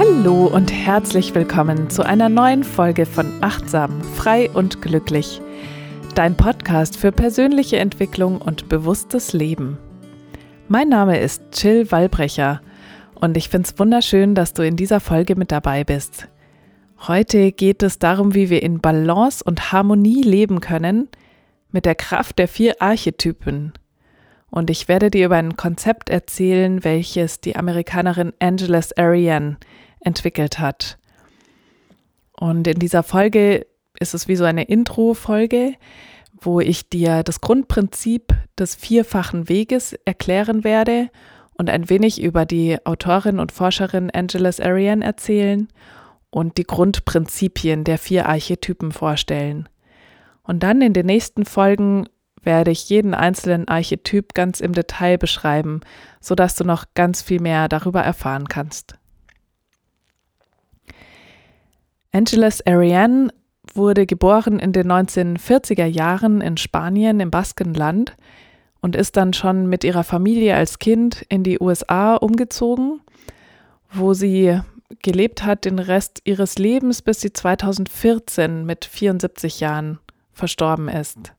Hallo und herzlich willkommen zu einer neuen Folge von Achtsam, frei und glücklich. Dein Podcast für persönliche Entwicklung und bewusstes Leben. Mein Name ist Jill Wallbrecher und ich finde es wunderschön, dass du in dieser Folge mit dabei bist. Heute geht es darum, wie wir in Balance und Harmonie leben können mit der Kraft der vier Archetypen. Und ich werde dir über ein Konzept erzählen, welches die Amerikanerin Angeles Ariane entwickelt hat. Und in dieser Folge ist es wie so eine Intro-Folge, wo ich dir das Grundprinzip des vierfachen Weges erklären werde und ein wenig über die Autorin und Forscherin Angeles Ariane erzählen und die Grundprinzipien der vier Archetypen vorstellen. Und dann in den nächsten Folgen werde ich jeden einzelnen Archetyp ganz im Detail beschreiben, sodass du noch ganz viel mehr darüber erfahren kannst. Angeles Ariane wurde geboren in den 1940er Jahren in Spanien im Baskenland und ist dann schon mit ihrer Familie als Kind in die USA umgezogen, wo sie gelebt hat den Rest ihres Lebens, bis sie 2014 mit 74 Jahren verstorben ist.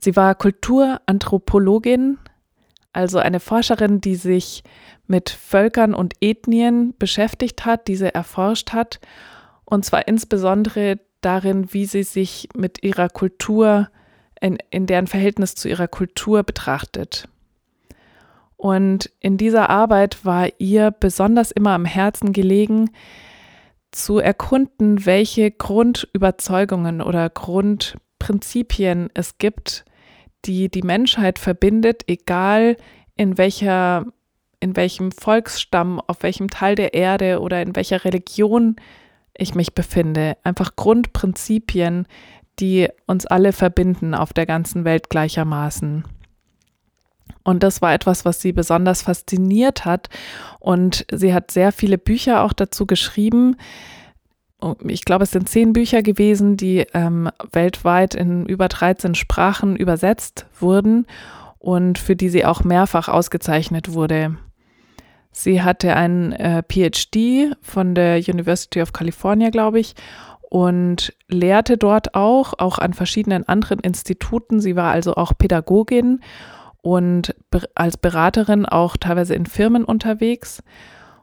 Sie war Kulturanthropologin, also eine Forscherin, die sich mit Völkern und Ethnien beschäftigt hat, diese erforscht hat, und zwar insbesondere darin, wie sie sich mit ihrer Kultur, in, in deren Verhältnis zu ihrer Kultur betrachtet. Und in dieser Arbeit war ihr besonders immer am Herzen gelegen, zu erkunden, welche Grundüberzeugungen oder Grundprinzipien es gibt, die die Menschheit verbindet, egal in welcher in welchem Volksstamm, auf welchem Teil der Erde oder in welcher Religion ich mich befinde. Einfach Grundprinzipien, die uns alle verbinden auf der ganzen Welt gleichermaßen. Und das war etwas, was sie besonders fasziniert hat. Und sie hat sehr viele Bücher auch dazu geschrieben. Ich glaube, es sind zehn Bücher gewesen, die ähm, weltweit in über 13 Sprachen übersetzt wurden und für die sie auch mehrfach ausgezeichnet wurde. Sie hatte einen äh, PhD von der University of California, glaube ich, und lehrte dort auch, auch an verschiedenen anderen Instituten. Sie war also auch Pädagogin und als Beraterin auch teilweise in Firmen unterwegs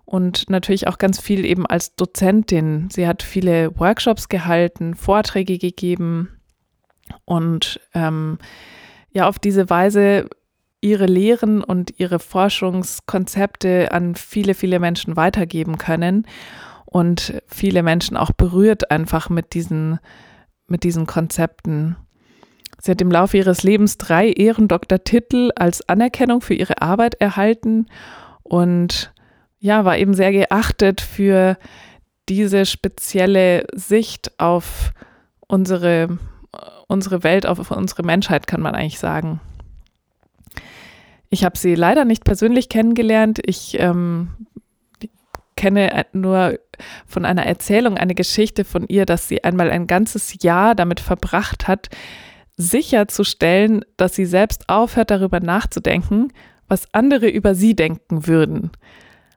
und natürlich auch ganz viel eben als Dozentin. Sie hat viele Workshops gehalten, Vorträge gegeben und ähm, ja, auf diese Weise ihre Lehren und ihre Forschungskonzepte an viele, viele Menschen weitergeben können und viele Menschen auch berührt einfach mit diesen, mit diesen Konzepten. Sie hat im Laufe ihres Lebens drei Ehrendoktortitel als Anerkennung für ihre Arbeit erhalten und ja, war eben sehr geachtet für diese spezielle Sicht auf unsere, unsere Welt, auf unsere Menschheit, kann man eigentlich sagen. Ich habe sie leider nicht persönlich kennengelernt. Ich ähm, kenne nur von einer Erzählung eine Geschichte von ihr, dass sie einmal ein ganzes Jahr damit verbracht hat, sicherzustellen, dass sie selbst aufhört, darüber nachzudenken, was andere über sie denken würden.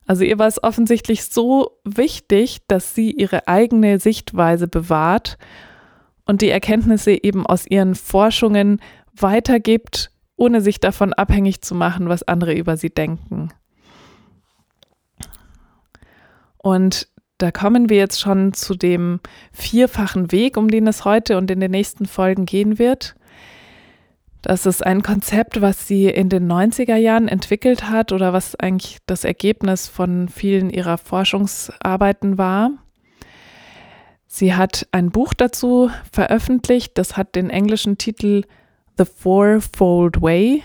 Also ihr war es offensichtlich so wichtig, dass sie ihre eigene Sichtweise bewahrt und die Erkenntnisse eben aus ihren Forschungen weitergibt ohne sich davon abhängig zu machen, was andere über sie denken. Und da kommen wir jetzt schon zu dem vierfachen Weg, um den es heute und in den nächsten Folgen gehen wird. Das ist ein Konzept, was sie in den 90er Jahren entwickelt hat oder was eigentlich das Ergebnis von vielen ihrer Forschungsarbeiten war. Sie hat ein Buch dazu veröffentlicht, das hat den englischen Titel The Fourfold Way,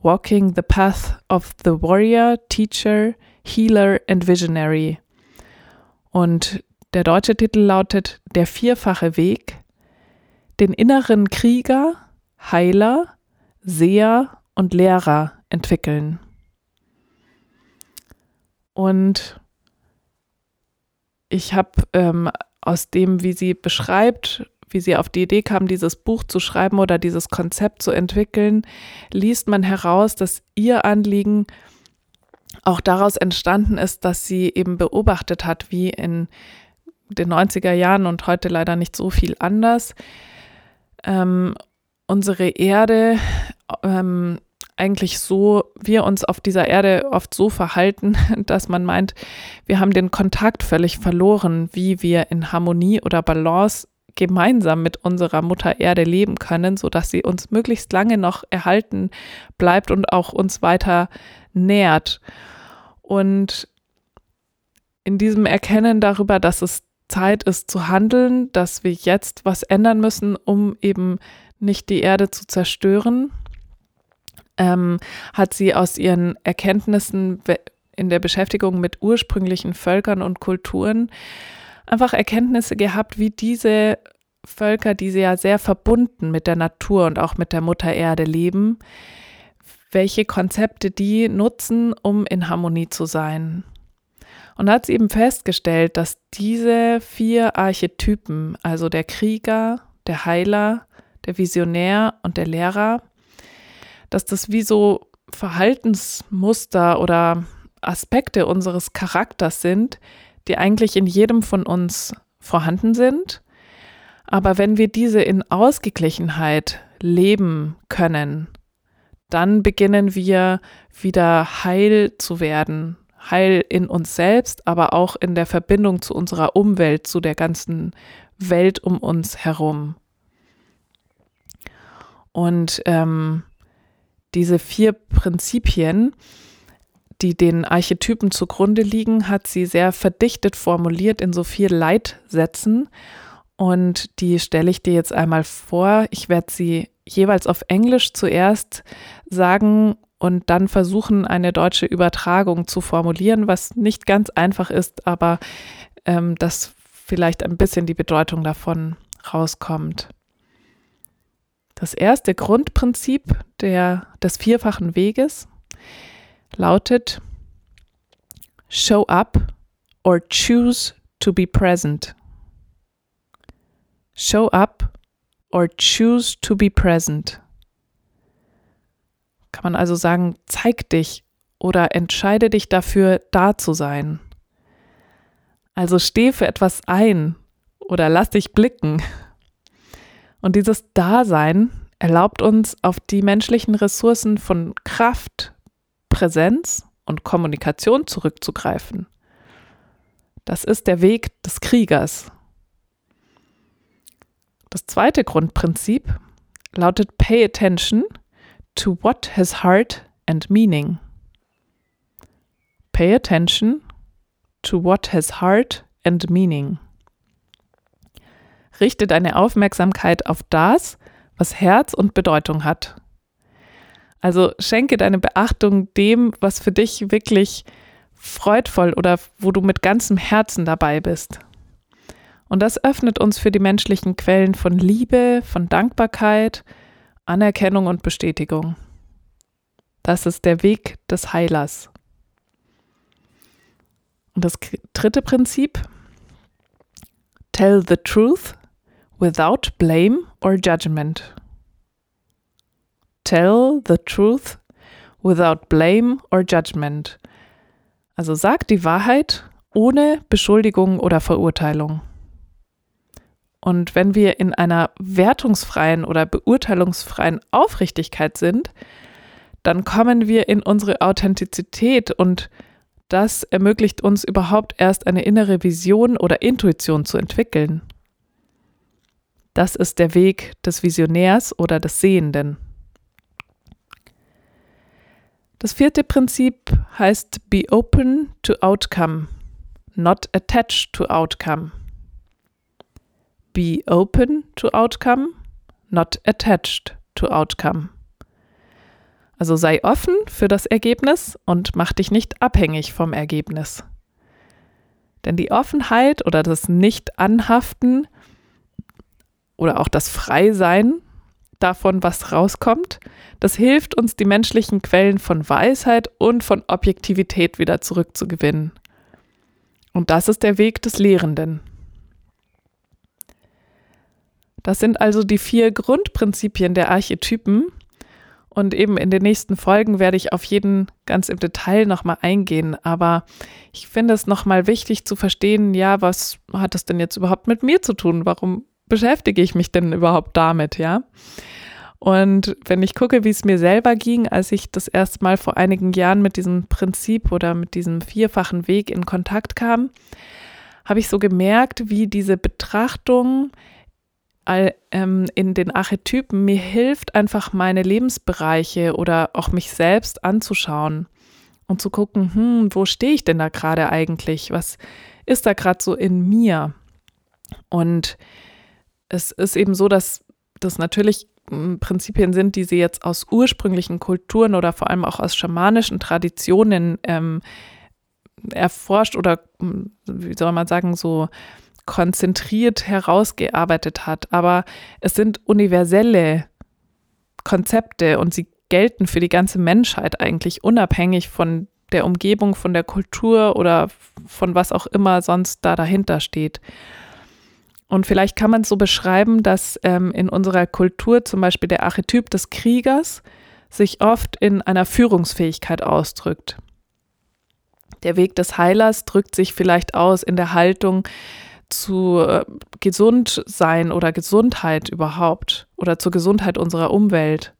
Walking the Path of the Warrior, Teacher, Healer and Visionary. Und der deutsche Titel lautet Der vierfache Weg, den inneren Krieger, Heiler, Seher und Lehrer entwickeln. Und ich habe ähm, aus dem, wie sie beschreibt, wie sie auf die Idee kam, dieses Buch zu schreiben oder dieses Konzept zu entwickeln, liest man heraus, dass ihr Anliegen auch daraus entstanden ist, dass sie eben beobachtet hat, wie in den 90er Jahren und heute leider nicht so viel anders, ähm, unsere Erde ähm, eigentlich so, wir uns auf dieser Erde oft so verhalten, dass man meint, wir haben den Kontakt völlig verloren, wie wir in Harmonie oder Balance gemeinsam mit unserer Mutter Erde leben können, sodass sie uns möglichst lange noch erhalten bleibt und auch uns weiter nährt. Und in diesem Erkennen darüber, dass es Zeit ist zu handeln, dass wir jetzt was ändern müssen, um eben nicht die Erde zu zerstören, ähm, hat sie aus ihren Erkenntnissen in der Beschäftigung mit ursprünglichen Völkern und Kulturen einfach Erkenntnisse gehabt, wie diese Völker, die ja sehr verbunden mit der Natur und auch mit der Mutter Erde leben, welche Konzepte die nutzen, um in Harmonie zu sein. Und hat sie eben festgestellt, dass diese vier Archetypen, also der Krieger, der Heiler, der Visionär und der Lehrer, dass das wie so Verhaltensmuster oder Aspekte unseres Charakters sind, die eigentlich in jedem von uns vorhanden sind. Aber wenn wir diese in Ausgeglichenheit leben können, dann beginnen wir wieder heil zu werden. Heil in uns selbst, aber auch in der Verbindung zu unserer Umwelt, zu der ganzen Welt um uns herum. Und ähm, diese vier Prinzipien, die den Archetypen zugrunde liegen, hat sie sehr verdichtet formuliert in so vier Leitsätzen. Und die stelle ich dir jetzt einmal vor. Ich werde sie jeweils auf Englisch zuerst sagen und dann versuchen, eine deutsche Übertragung zu formulieren, was nicht ganz einfach ist, aber ähm, dass vielleicht ein bisschen die Bedeutung davon rauskommt. Das erste Grundprinzip der, des vierfachen Weges lautet Show up or choose to be present. Show up or choose to be present. Kann man also sagen, zeig dich oder entscheide dich dafür, da zu sein. Also steh für etwas ein oder lass dich blicken. Und dieses Dasein erlaubt uns, auf die menschlichen Ressourcen von Kraft, Präsenz und Kommunikation zurückzugreifen. Das ist der Weg des Kriegers, das zweite Grundprinzip lautet Pay attention to what has heart and meaning. Pay attention to what has heart and meaning. Richte deine Aufmerksamkeit auf das, was Herz und Bedeutung hat. Also schenke deine Beachtung dem, was für dich wirklich freudvoll oder wo du mit ganzem Herzen dabei bist. Und das öffnet uns für die menschlichen Quellen von Liebe, von Dankbarkeit, Anerkennung und Bestätigung. Das ist der Weg des Heilers. Und das dritte Prinzip, tell the truth without blame or judgment. Tell the truth without blame or judgment. Also sag die Wahrheit ohne Beschuldigung oder Verurteilung. Und wenn wir in einer wertungsfreien oder beurteilungsfreien Aufrichtigkeit sind, dann kommen wir in unsere Authentizität und das ermöglicht uns überhaupt erst eine innere Vision oder Intuition zu entwickeln. Das ist der Weg des Visionärs oder des Sehenden. Das vierte Prinzip heißt Be open to outcome, not attached to outcome. Be open to outcome, not attached to outcome. Also sei offen für das Ergebnis und mach dich nicht abhängig vom Ergebnis. Denn die Offenheit oder das Nicht-Anhaften oder auch das Freisein davon, was rauskommt, das hilft uns, die menschlichen Quellen von Weisheit und von Objektivität wieder zurückzugewinnen. Und das ist der Weg des Lehrenden. Das sind also die vier Grundprinzipien der Archetypen. Und eben in den nächsten Folgen werde ich auf jeden ganz im Detail nochmal eingehen. Aber ich finde es nochmal wichtig zu verstehen, ja, was hat das denn jetzt überhaupt mit mir zu tun? Warum beschäftige ich mich denn überhaupt damit, ja? Und wenn ich gucke, wie es mir selber ging, als ich das erste Mal vor einigen Jahren mit diesem Prinzip oder mit diesem vierfachen Weg in Kontakt kam, habe ich so gemerkt, wie diese Betrachtung ähm, in den Archetypen mir hilft, einfach meine Lebensbereiche oder auch mich selbst anzuschauen und zu gucken, hm, wo stehe ich denn da gerade eigentlich? Was ist da gerade so in mir? Und es ist eben so, dass das natürlich hm, Prinzipien sind, die sie jetzt aus ursprünglichen Kulturen oder vor allem auch aus schamanischen Traditionen ähm, erforscht oder, hm, wie soll man sagen, so konzentriert herausgearbeitet hat. Aber es sind universelle Konzepte und sie gelten für die ganze Menschheit eigentlich unabhängig von der Umgebung, von der Kultur oder von was auch immer sonst da dahinter steht. Und vielleicht kann man es so beschreiben, dass ähm, in unserer Kultur zum Beispiel der Archetyp des Kriegers sich oft in einer Führungsfähigkeit ausdrückt. Der Weg des Heilers drückt sich vielleicht aus in der Haltung, zu äh, gesund sein oder Gesundheit überhaupt oder zur Gesundheit unserer Umwelt.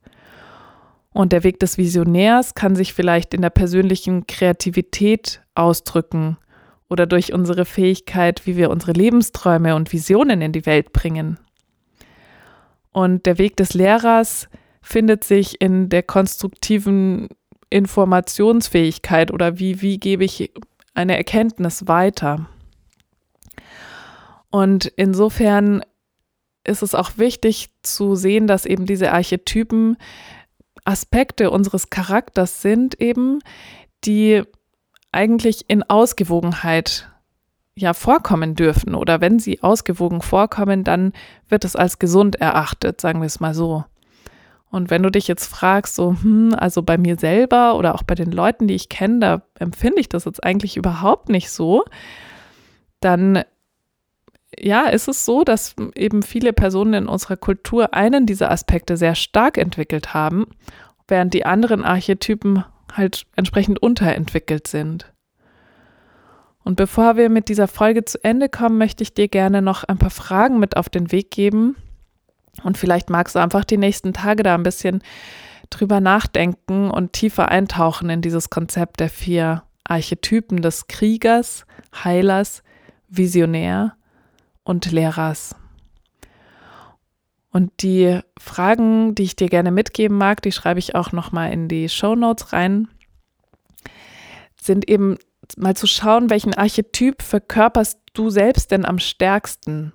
Und der Weg des Visionärs kann sich vielleicht in der persönlichen Kreativität ausdrücken oder durch unsere Fähigkeit, wie wir unsere Lebensträume und Visionen in die Welt bringen. Und der Weg des Lehrers findet sich in der konstruktiven Informationsfähigkeit oder wie, wie gebe ich eine Erkenntnis weiter. Und insofern ist es auch wichtig zu sehen, dass eben diese Archetypen Aspekte unseres Charakters sind, eben, die eigentlich in Ausgewogenheit ja vorkommen dürfen. Oder wenn sie ausgewogen vorkommen, dann wird es als gesund erachtet, sagen wir es mal so. Und wenn du dich jetzt fragst, so, hm, also bei mir selber oder auch bei den Leuten, die ich kenne, da empfinde ich das jetzt eigentlich überhaupt nicht so, dann ja, ist es so, dass eben viele Personen in unserer Kultur einen dieser Aspekte sehr stark entwickelt haben, während die anderen Archetypen halt entsprechend unterentwickelt sind. Und bevor wir mit dieser Folge zu Ende kommen, möchte ich dir gerne noch ein paar Fragen mit auf den Weg geben. Und vielleicht magst du einfach die nächsten Tage da ein bisschen drüber nachdenken und tiefer eintauchen in dieses Konzept der vier Archetypen des Kriegers, Heilers, Visionär und Lehrers. Und die Fragen, die ich dir gerne mitgeben mag, die schreibe ich auch nochmal in die Show Notes rein, sind eben mal zu schauen, welchen Archetyp verkörperst du selbst denn am stärksten?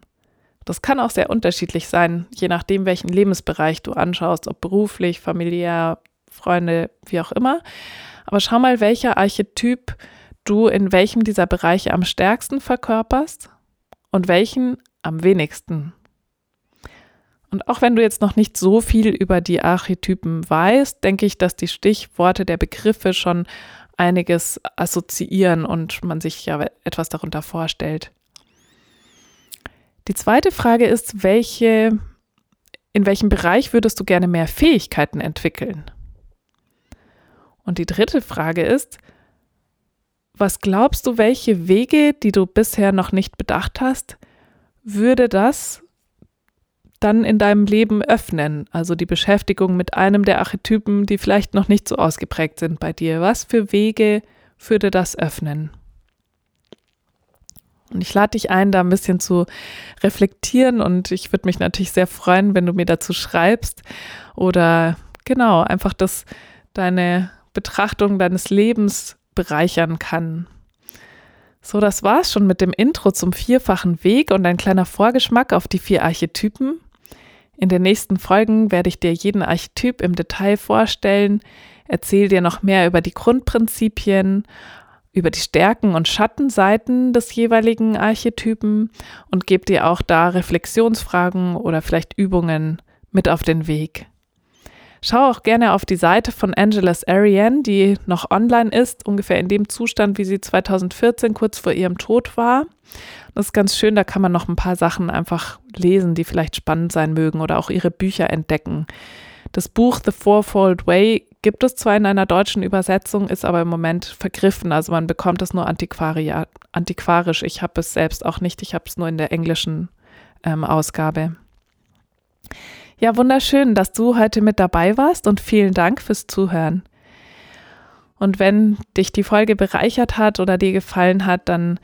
Das kann auch sehr unterschiedlich sein, je nachdem, welchen Lebensbereich du anschaust, ob beruflich, familiär, Freunde, wie auch immer. Aber schau mal, welcher Archetyp du in welchem dieser Bereiche am stärksten verkörperst und welchen am wenigsten. Und auch wenn du jetzt noch nicht so viel über die Archetypen weißt, denke ich, dass die Stichworte der Begriffe schon einiges assoziieren und man sich ja etwas darunter vorstellt. Die zweite Frage ist, welche, in welchem Bereich würdest du gerne mehr Fähigkeiten entwickeln? Und die dritte Frage ist, was glaubst du, welche Wege, die du bisher noch nicht bedacht hast, würde das dann in deinem Leben öffnen? Also die Beschäftigung mit einem der Archetypen, die vielleicht noch nicht so ausgeprägt sind bei dir. Was für Wege würde das öffnen? Und ich lade dich ein, da ein bisschen zu reflektieren und ich würde mich natürlich sehr freuen, wenn du mir dazu schreibst oder genau, einfach das deine Betrachtung deines Lebens bereichern kann. So, das war's schon mit dem Intro zum vierfachen Weg und ein kleiner Vorgeschmack auf die vier Archetypen. In den nächsten Folgen werde ich dir jeden Archetyp im Detail vorstellen, erzähle dir noch mehr über die Grundprinzipien, über die Stärken und Schattenseiten des jeweiligen Archetypen und gebe dir auch da Reflexionsfragen oder vielleicht Übungen mit auf den Weg. Schau auch gerne auf die Seite von Angeles Ariane, die noch online ist, ungefähr in dem Zustand, wie sie 2014 kurz vor ihrem Tod war. Das ist ganz schön, da kann man noch ein paar Sachen einfach lesen, die vielleicht spannend sein mögen oder auch ihre Bücher entdecken. Das Buch The Fourfold Way gibt es zwar in einer deutschen Übersetzung, ist aber im Moment vergriffen. Also man bekommt es nur antiquarisch. Ich habe es selbst auch nicht. Ich habe es nur in der englischen ähm, Ausgabe. Ja, wunderschön, dass du heute mit dabei warst und vielen Dank fürs Zuhören. Und wenn dich die Folge bereichert hat oder dir gefallen hat, dann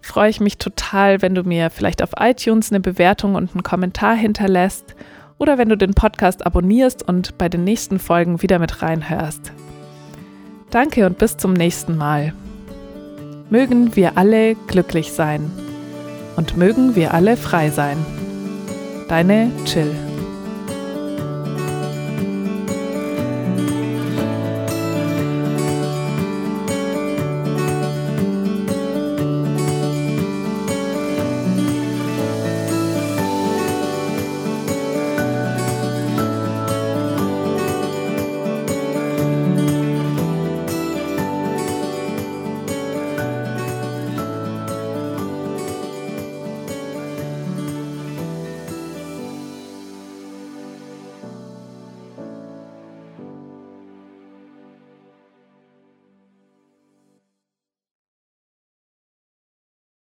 freue ich mich total, wenn du mir vielleicht auf iTunes eine Bewertung und einen Kommentar hinterlässt oder wenn du den Podcast abonnierst und bei den nächsten Folgen wieder mit reinhörst. Danke und bis zum nächsten Mal. Mögen wir alle glücklich sein und mögen wir alle frei sein. Deine Chill.